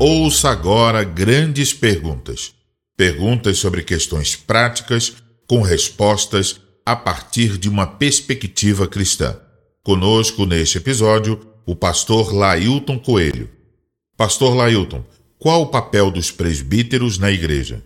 Ouça agora grandes perguntas. Perguntas sobre questões práticas com respostas a partir de uma perspectiva cristã. Conosco neste episódio, o pastor Lailton Coelho. Pastor Lailton, qual o papel dos presbíteros na igreja?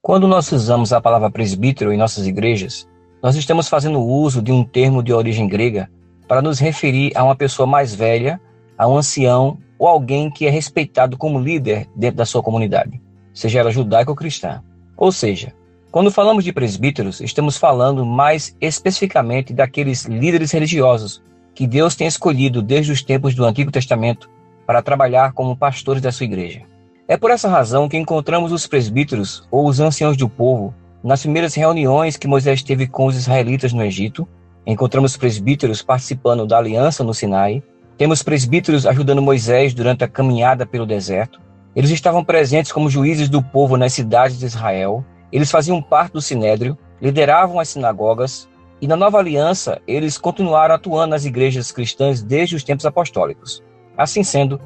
Quando nós usamos a palavra presbítero em nossas igrejas, nós estamos fazendo uso de um termo de origem grega para nos referir a uma pessoa mais velha, a um ancião ou alguém que é respeitado como líder dentro da sua comunidade, seja ela judaica ou cristã. Ou seja, quando falamos de presbíteros, estamos falando mais especificamente daqueles líderes religiosos que Deus tem escolhido desde os tempos do Antigo Testamento para trabalhar como pastores da sua igreja. É por essa razão que encontramos os presbíteros ou os anciãos do povo nas primeiras reuniões que Moisés teve com os israelitas no Egito, encontramos presbíteros participando da aliança no Sinai, temos presbíteros ajudando Moisés durante a caminhada pelo deserto. Eles estavam presentes como juízes do povo nas cidades de Israel, eles faziam parte do sinédrio, lideravam as sinagogas, e na nova aliança eles continuaram atuando nas igrejas cristãs desde os tempos apostólicos. Assim sendo,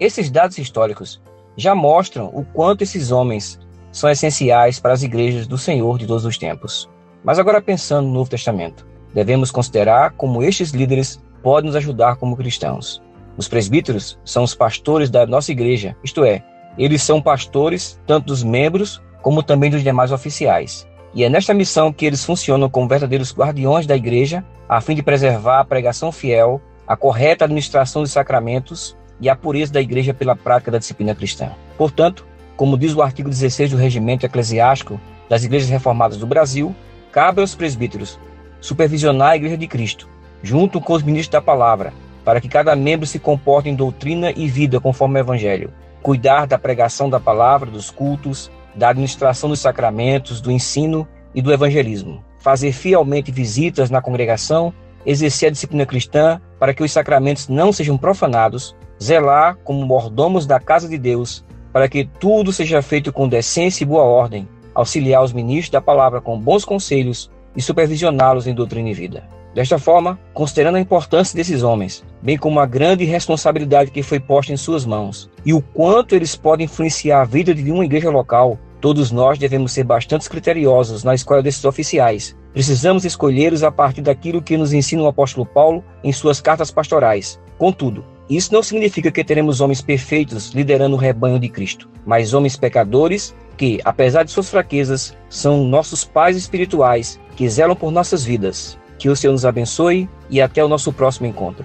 esses dados históricos já mostram o quanto esses homens são essenciais para as igrejas do Senhor de todos os tempos. Mas agora pensando no Novo Testamento, devemos considerar como estes líderes podem nos ajudar como cristãos. Os presbíteros são os pastores da nossa igreja, isto é, eles são pastores tanto dos membros como também dos demais oficiais. E é nesta missão que eles funcionam como verdadeiros guardiões da igreja, a fim de preservar a pregação fiel, a correta administração dos sacramentos e a pureza da igreja pela prática da disciplina cristã. Portanto, como diz o artigo 16 do Regimento Eclesiástico das Igrejas Reformadas do Brasil, cabe aos presbíteros supervisionar a Igreja de Cristo, junto com os ministros da palavra, para que cada membro se comporte em doutrina e vida conforme o Evangelho, cuidar da pregação da palavra, dos cultos, da administração dos sacramentos, do ensino e do evangelismo, fazer fielmente visitas na congregação, exercer a disciplina cristã para que os sacramentos não sejam profanados, zelar como mordomos da casa de Deus para que tudo seja feito com decência e boa ordem, auxiliar os ministros da palavra com bons conselhos e supervisioná-los em doutrina e vida. Desta forma, considerando a importância desses homens, bem como a grande responsabilidade que foi posta em suas mãos e o quanto eles podem influenciar a vida de uma igreja local, todos nós devemos ser bastante criteriosos na escolha desses oficiais. Precisamos escolhê-los a partir daquilo que nos ensina o apóstolo Paulo em suas cartas pastorais. Contudo, isso não significa que teremos homens perfeitos liderando o rebanho de Cristo, mas homens pecadores que, apesar de suas fraquezas, são nossos pais espirituais que zelam por nossas vidas. Que o Senhor nos abençoe e até o nosso próximo encontro.